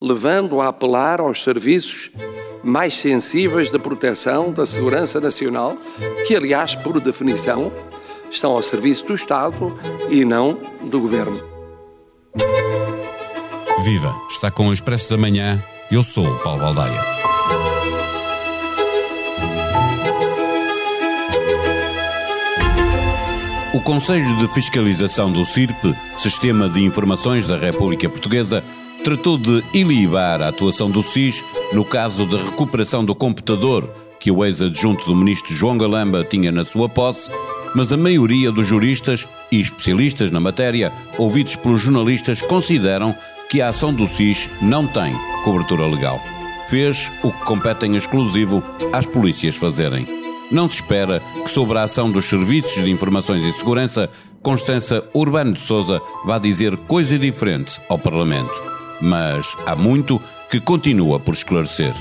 levando a apelar aos serviços mais sensíveis da proteção da segurança nacional, que, aliás, por definição, estão ao serviço do Estado e não do Governo. Viva! Está com o Expresso da Manhã. Eu sou o Paulo Baldaia. O Conselho de Fiscalização do CIRP, Sistema de Informações da República Portuguesa, tratou de ilibar a atuação do SIS no caso da recuperação do computador que o ex-adjunto do ministro João Galamba tinha na sua posse, mas a maioria dos juristas e especialistas na matéria, ouvidos pelos jornalistas, consideram que a ação do SIS não tem cobertura legal. Fez o que compete em exclusivo às polícias fazerem. Não se espera que sobre a ação dos serviços de informações e segurança, Constança Urbano de Souza vá dizer coisa diferente ao Parlamento. Mas há muito que continua por esclarecer.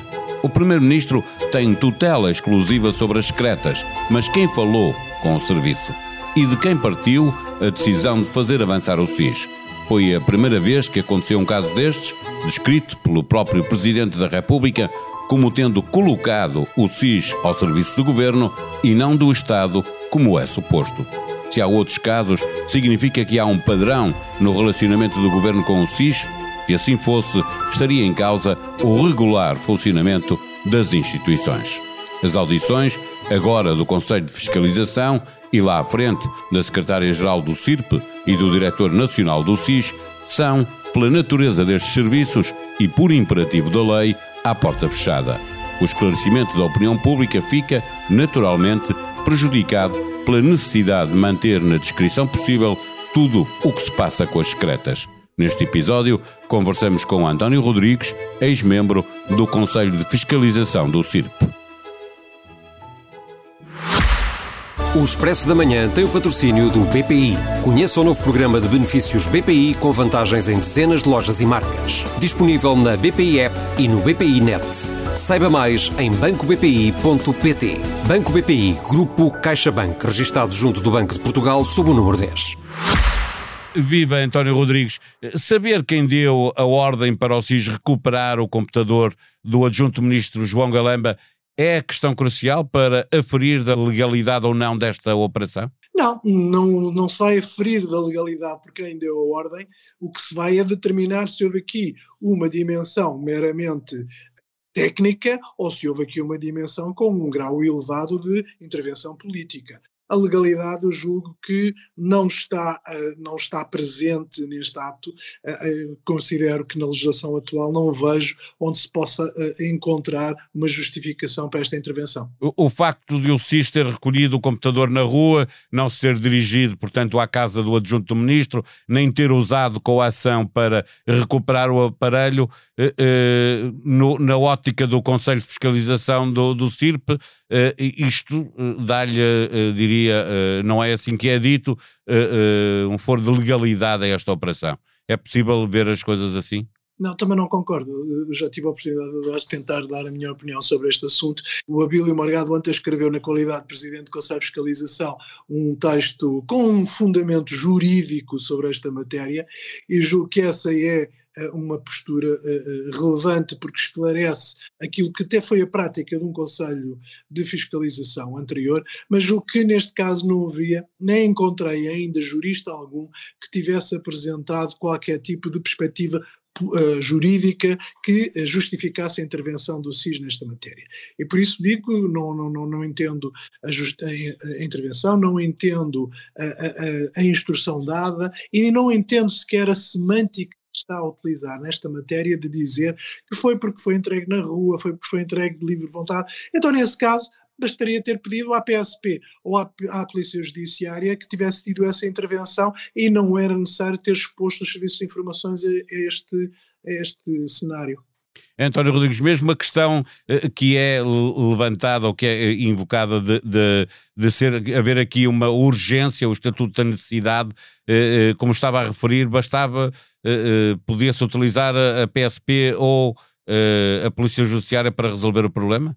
O Primeiro-Ministro tem tutela exclusiva sobre as secretas, mas quem falou com o serviço? E de quem partiu a decisão de fazer avançar o SIS? Foi a primeira vez que aconteceu um caso destes, descrito pelo próprio Presidente da República como tendo colocado o SIS ao serviço do governo e não do Estado, como é suposto. Se há outros casos, significa que há um padrão no relacionamento do governo com o SIS? Se assim fosse, estaria em causa o regular funcionamento das instituições. As audições, agora do Conselho de Fiscalização e lá à frente da Secretária-Geral do CIRP e do Diretor Nacional do SIS, são, pela natureza destes serviços e por imperativo da lei, à porta fechada. O esclarecimento da opinião pública fica, naturalmente, prejudicado pela necessidade de manter na descrição possível tudo o que se passa com as secretas. Neste episódio, conversamos com António Rodrigues, ex-membro do Conselho de Fiscalização do CIRP. O Expresso da Manhã tem o patrocínio do BPI. Conheça o novo programa de benefícios BPI com vantagens em dezenas de lojas e marcas. Disponível na BPI App e no BPI Net. Saiba mais em bancobpi.pt. Banco BPI, Grupo CaixaBank, registado junto do Banco de Portugal sob o número 10. Viva António Rodrigues. Saber quem deu a ordem para o SIS recuperar o computador do adjunto ministro João Galamba é a questão crucial para aferir da legalidade ou não desta operação? Não, não, não se vai aferir da legalidade por quem deu a ordem. O que se vai é determinar se houve aqui uma dimensão meramente técnica ou se houve aqui uma dimensão com um grau elevado de intervenção política a legalidade eu julgo que não está, uh, não está presente neste ato. Uh, uh, considero que na legislação atual não vejo onde se possa encontrar uma justificação para esta intervenção. O, o, facto de o SIS ter recolhido o computador na rua, não ser dirigido, portanto, à casa do adjunto do ministro, nem ter usado coação para recuperar o aparelho, no, na ótica do Conselho de Fiscalização do, do CIRP, isto dá-lhe, diria, diria, uh, não é assim que é dito, uh, um foro de legalidade a esta operação. É possível ver as coisas assim? Não, também não concordo. Eu já tive a oportunidade de tentar dar a minha opinião sobre este assunto. O Abílio Morgado ontem escreveu, na qualidade de Presidente do Conselho de Fiscalização, um texto com um fundamento jurídico sobre esta matéria e julgo que essa é uma postura uh, relevante porque esclarece aquilo que até foi a prática de um Conselho de Fiscalização anterior, mas o que neste caso não havia, nem encontrei ainda jurista algum que tivesse apresentado qualquer tipo de perspectiva jurídica que justificasse a intervenção do SIS nesta matéria. E por isso digo, não, não, não, entendo a, a, intervenção, não entendo a, a, a, instrução dada e não entendo sequer a semântica está a utilizar nesta matéria de dizer que foi porque foi entregue na rua, foi porque foi entregue de livre vontade. Então, nesse caso, bastaria ter pedido à PSP ou à, à, Polícia Judiciária que tivesse tido essa intervenção e não era necessário ter exposto os serviços de informações a, a este, a este cenário. António Rodrigues, mesmo a questão uh, que é levantada ou que é eh, invocada de, de, de, ser, haver aqui uma urgência, o Estatuto da Necessidade, uh, como estava a referir, bastava, podia-se utilizar a, PSP ou a Polícia Judiciária para resolver o problema?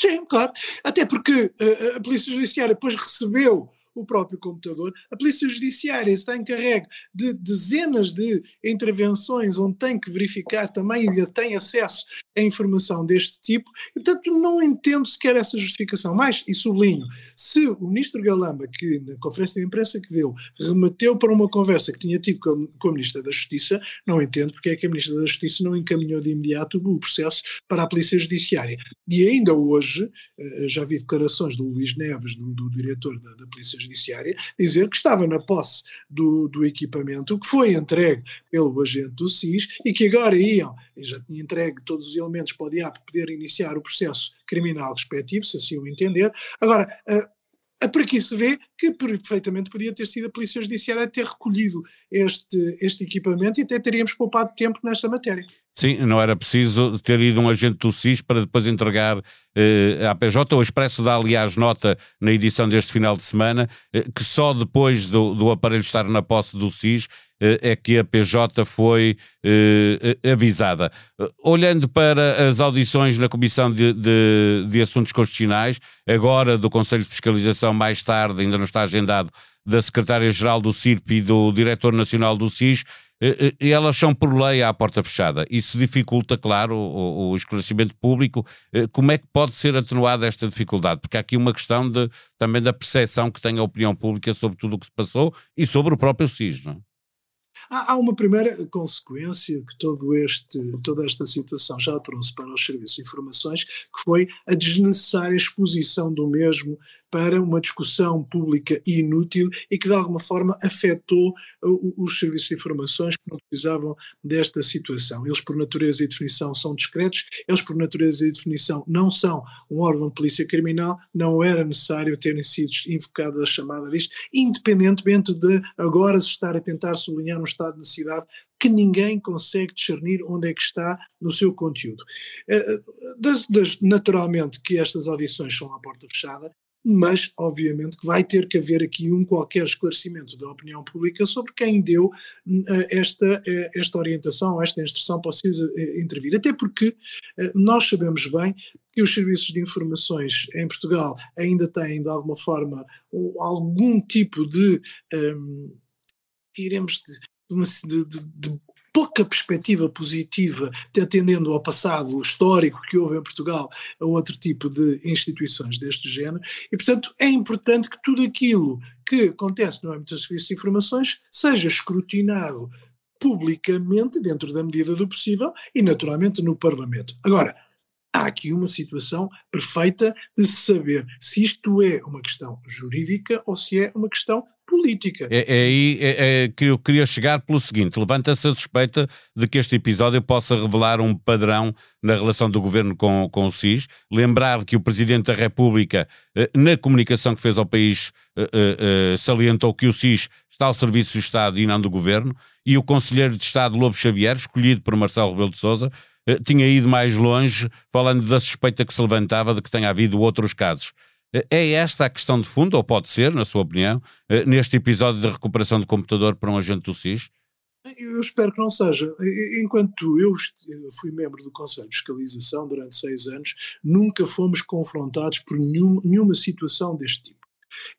Sim, claro. Até porque a Polícia Judiciária depois recebeu o próprio computador. A Polícia Judiciária está encarregue de dezenas de intervenções onde tem que verificar também e tem acesso a informação deste tipo, e portanto não entendo sequer essa justificação. Mais, e sublinho, se o ministro Galamba, que na conferência de imprensa que deu, remeteu para uma conversa que tinha tido com, com a ministra da Justiça, não entendo porque é que a ministra da Justiça não encaminhou de imediato o processo para a Polícia Judiciária. E ainda hoje, eh, já vi declarações do Luís Neves, do, do diretor da, da, Polícia Judiciária, dizer que estava na posse do, do equipamento que foi entregue pelo agente do SIS e que agora iam, e já tinha entregue todos os elementos para o DIAP poder iniciar o processo criminal respectivo, se assim o entender. Agora, a, a por aqui se vê que perfeitamente podia ter sido a Polícia Judiciária a ter recolhido este, este equipamento e até teríamos poupado tempo nesta matéria. Sim, não era preciso ter ido um agente do SIS para depois entregar eh, à PJ. O Expresso dá, aliás, nota na edição deste final de semana eh, que só depois do, do, aparelho estar na posse do SIS eh, é que a PJ foi eh, eh, avisada. Olhando para as audições na Comissão de, de, de Assuntos Constitucionais, agora do Conselho de Fiscalização, mais tarde, ainda não está agendado, da Secretária-Geral do CIRP e do Diretor Nacional do SIS, eh, elas são por lei à porta fechada. Isso dificulta, claro, o, o, esclarecimento público. Eh, como é que pode ser atenuada esta dificuldade? Porque há aqui uma questão de, também da percepção que tem a opinião pública sobre tudo o que se passou e sobre o próprio SIS, não é? Há, uma primeira consequência que todo este, toda esta situação já trouxe para os serviços de informações, que foi a desnecessária exposição do mesmo para uma discussão pública inútil e que de alguma forma afetou os serviços de informações que não precisavam desta situação. Eles por natureza e definição são discretos, eles por natureza e definição não são um órgão de polícia criminal, não era necessário terem sido invocadas a chamada disto, independentemente de agora se estar a tentar sublinhar estado de necessidade que ninguém consegue discernir onde é que está no seu conteúdo. Eh, naturalmente que estas audições são à porta fechada, mas obviamente que vai ter que haver aqui um qualquer esclarecimento da opinião pública sobre quem deu uh, esta, uh, esta orientação, esta instrução para uh, intervir. Até porque nós sabemos bem que os serviços de informações em Portugal ainda têm, de alguma forma, um, algum tipo de, um, diremos, de, de, de pouca perspectiva positiva, atendendo ao passado histórico que houve em Portugal a outro tipo de instituições deste género, e portanto é importante que tudo aquilo que acontece no âmbito dos serviços de informações seja escrutinado publicamente, dentro da medida do possível, e naturalmente no Parlamento. Agora, há aqui uma situação perfeita de se saber se isto é uma questão jurídica ou se é uma questão política. É, é aí é, é, que eu queria chegar pelo seguinte: levanta-se a suspeita de que este episódio possa revelar um padrão na relação do governo com, com o SIS. Lembrar que o Presidente da República, eh, na comunicação que fez ao país, eh, eh, salientou que o SIS está ao serviço do Estado e não do governo, e o Conselheiro de Estado Lobo Xavier, escolhido por Marcelo Rebelo de Souza, tinha ido mais longe, falando da suspeita que se levantava de que tenha havido outros casos. É esta a questão de fundo, ou pode ser, na sua opinião, eh, neste episódio de recuperação de computador para um agente do SIS? Eu espero que não seja. Enquanto eu fui membro do Conselho de Fiscalização durante seis anos, nunca fomos confrontados por nenhuma, nenhuma situação deste tipo.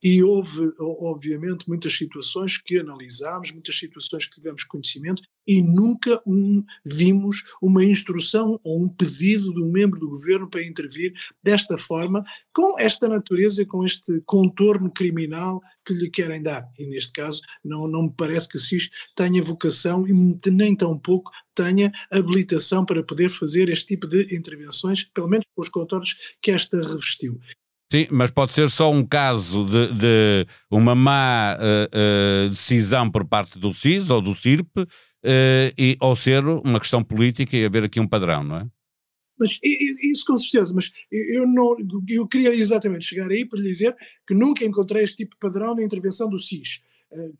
E houve, obviamente, muitas situações que analisámos, muitas situações que tivemos conhecimento e nunca um, vimos uma instrução ou um pedido de um membro do governo para intervir desta forma, com esta natureza, com este contorno criminal que lhe querem dar. E neste caso, não, não me parece que o SIS tenha vocação e nem tão pouco tenha habilitação para poder fazer este tipo de intervenções, pelo menos com os contornos que esta revestiu. Sim, mas pode ser só um caso de, de uma má uh, uh, decisão por parte do CIS ou do CIRP, uh, e, ou ser uma questão política e haver aqui um padrão, não é? Mas isso com certeza, mas eu não eu queria exatamente chegar aí para lhe dizer que nunca encontrei este tipo de padrão na intervenção do SIS.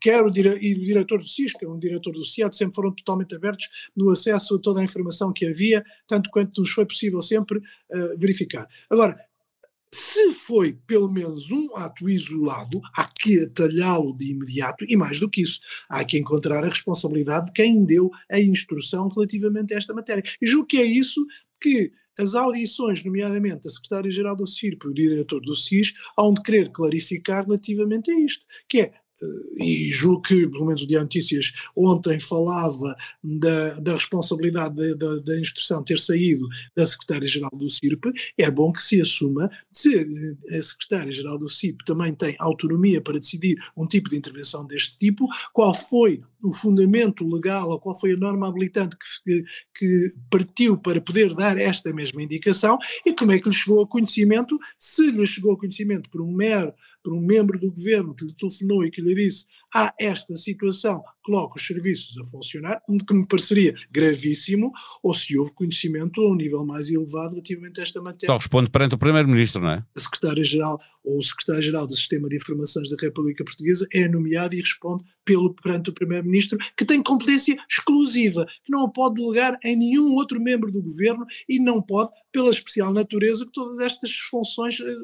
Quer o, dire, o diretor do SIS, que é um diretor do CIAD, sempre foram totalmente abertos no acesso a toda a informação que havia, tanto quanto nos foi possível sempre uh, verificar. Agora, se foi pelo menos um ato isolado, há que atalhá-lo de imediato e mais do que isso, há que encontrar a responsabilidade de quem deu a instrução relativamente a esta matéria. E julgo que é isso que as audições, nomeadamente a secretária-geral do CIRP e o diretor do SIS, hão de querer clarificar relativamente a isto, que é e julgo que, pelo menos o Dia Notícias ontem falava da, da responsabilidade da, da, da, instrução ter saído da Secretária-Geral do CIRP, é bom que se assuma se a Secretária-Geral do CIRP também tem autonomia para decidir um tipo de intervenção deste tipo, qual foi o fundamento legal ou qual foi a norma habilitante que, que partiu para poder dar esta mesma indicação e como é que lhe chegou a conhecimento, se lhe chegou a conhecimento por um mero por um membro do governo que lhe telefonou e que lhe disse há esta situação, coloca os serviços a funcionar, que me pareceria gravíssimo, ou se houve conhecimento a um nível mais elevado relativamente a esta matéria. Só responde perante o Primeiro-Ministro, não é? A Secretária-Geral ou o Secretário-Geral do Sistema de Informações da República Portuguesa é nomeado e responde pelo, perante o Primeiro-Ministro, que tem competência exclusiva, que não pode delegar em nenhum outro membro do governo e não pode, pela especial natureza que todas estas funções eh,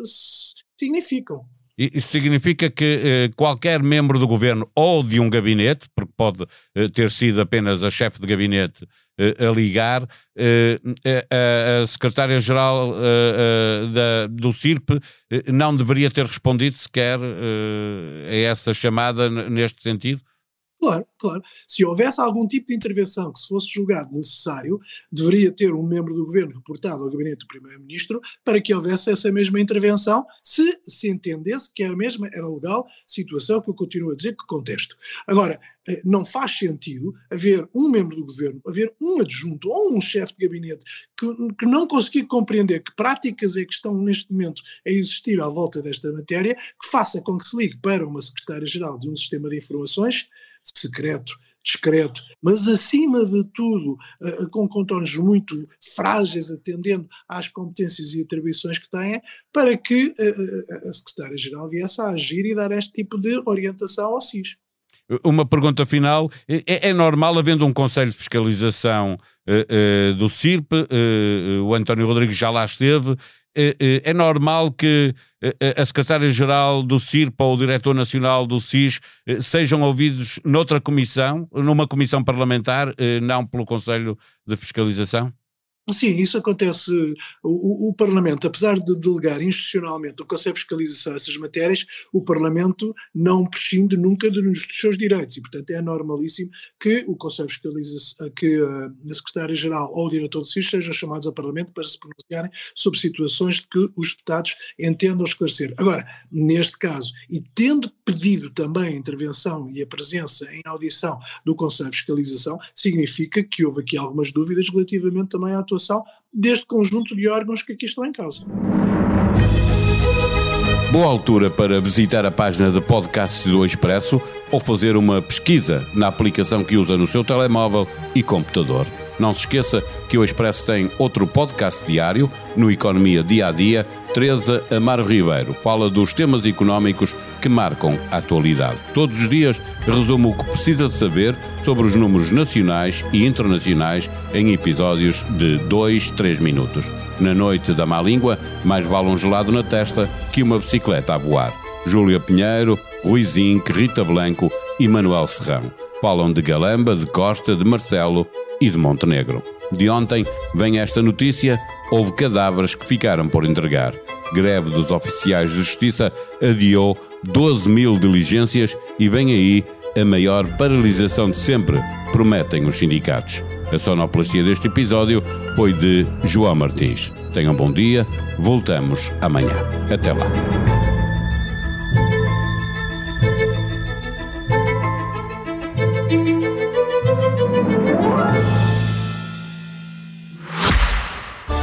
significam. Isso significa que eh, qualquer membro do governo ou de um gabinete, porque pode eh, ter sido apenas a chefe de gabinete eh, a ligar, eh, a, a secretária-geral eh, do CIRP eh, não deveria ter respondido sequer a essa chamada neste sentido? Claro, claro. Se houvesse algum tipo de intervenção que se fosse julgado necessário, deveria ter um membro do governo reportado ao gabinete do primeiro-ministro para que houvesse essa mesma intervenção, se se entendesse que era a mesma, era legal, situação que eu continuo a dizer que contesto. Agora, eh, não faz sentido haver um membro do governo, haver um adjunto ou um chefe de gabinete que, que não conseguir compreender que práticas é que estão neste momento a existir à volta desta matéria, que faça com que se ligue para uma secretária-geral de um sistema de informações secreto, discreto, mas acima de tudo uh, com contornos muito frágeis, atendendo às competências e atribuições que têm, para que uh, a Secretária-Geral viesse a agir e dar este tipo de orientação ao SIS. Uma pergunta final: é, é normal, havendo um Conselho de Fiscalização uh, do CIRP, o António Rodrigues já lá esteve, é normal que a secretária-geral do CIRP ou o diretor nacional do SIS sejam ouvidos noutra comissão, numa comissão parlamentar, não pelo Conselho de Fiscalização? Sim, isso acontece. O, o, Parlamento, apesar de delegar institucionalmente o Conselho de Fiscalização essas matérias, o Parlamento não prescinde nunca dos seus direitos e, portanto, é normalíssimo que o Conselho de Fiscalização, que a Secretária-Geral ou o Diretor de SIS sejam chamados ao Parlamento para se pronunciarem sobre situações que os deputados entendam esclarecer. Agora, neste caso, e tendo pedido também a intervenção e a presença em audição do Conselho de Fiscalização, significa que houve aqui algumas dúvidas relativamente também à atuação deste conjunto de órgãos que aqui estão em causa. Boa altura para visitar a página de podcast do Expresso ou fazer uma pesquisa na aplicação que usa no seu telemóvel e computador. Não se esqueça que o Expresso tem outro podcast diário, no Economia Dia a Dia. Teresa Amaro Ribeiro fala dos temas económicos que marcam a atualidade. Todos os dias resume o que precisa de saber sobre os números nacionais e internacionais em episódios de 2, 3 minutos. Na noite da má língua, mais vale um gelado na testa que uma bicicleta a voar. Júlia Pinheiro, Rui Zinc, Rita Blanco e Manuel Serrão. Falam de Galamba, de Costa, de Marcelo e de Montenegro. De ontem vem esta notícia: houve cadáveres que ficaram por entregar. Greve dos oficiais de justiça adiou 12 mil diligências e vem aí a maior paralisação de sempre, prometem os sindicatos. A sonoplastia deste episódio foi de João Martins. Tenham bom dia, voltamos amanhã. Até lá.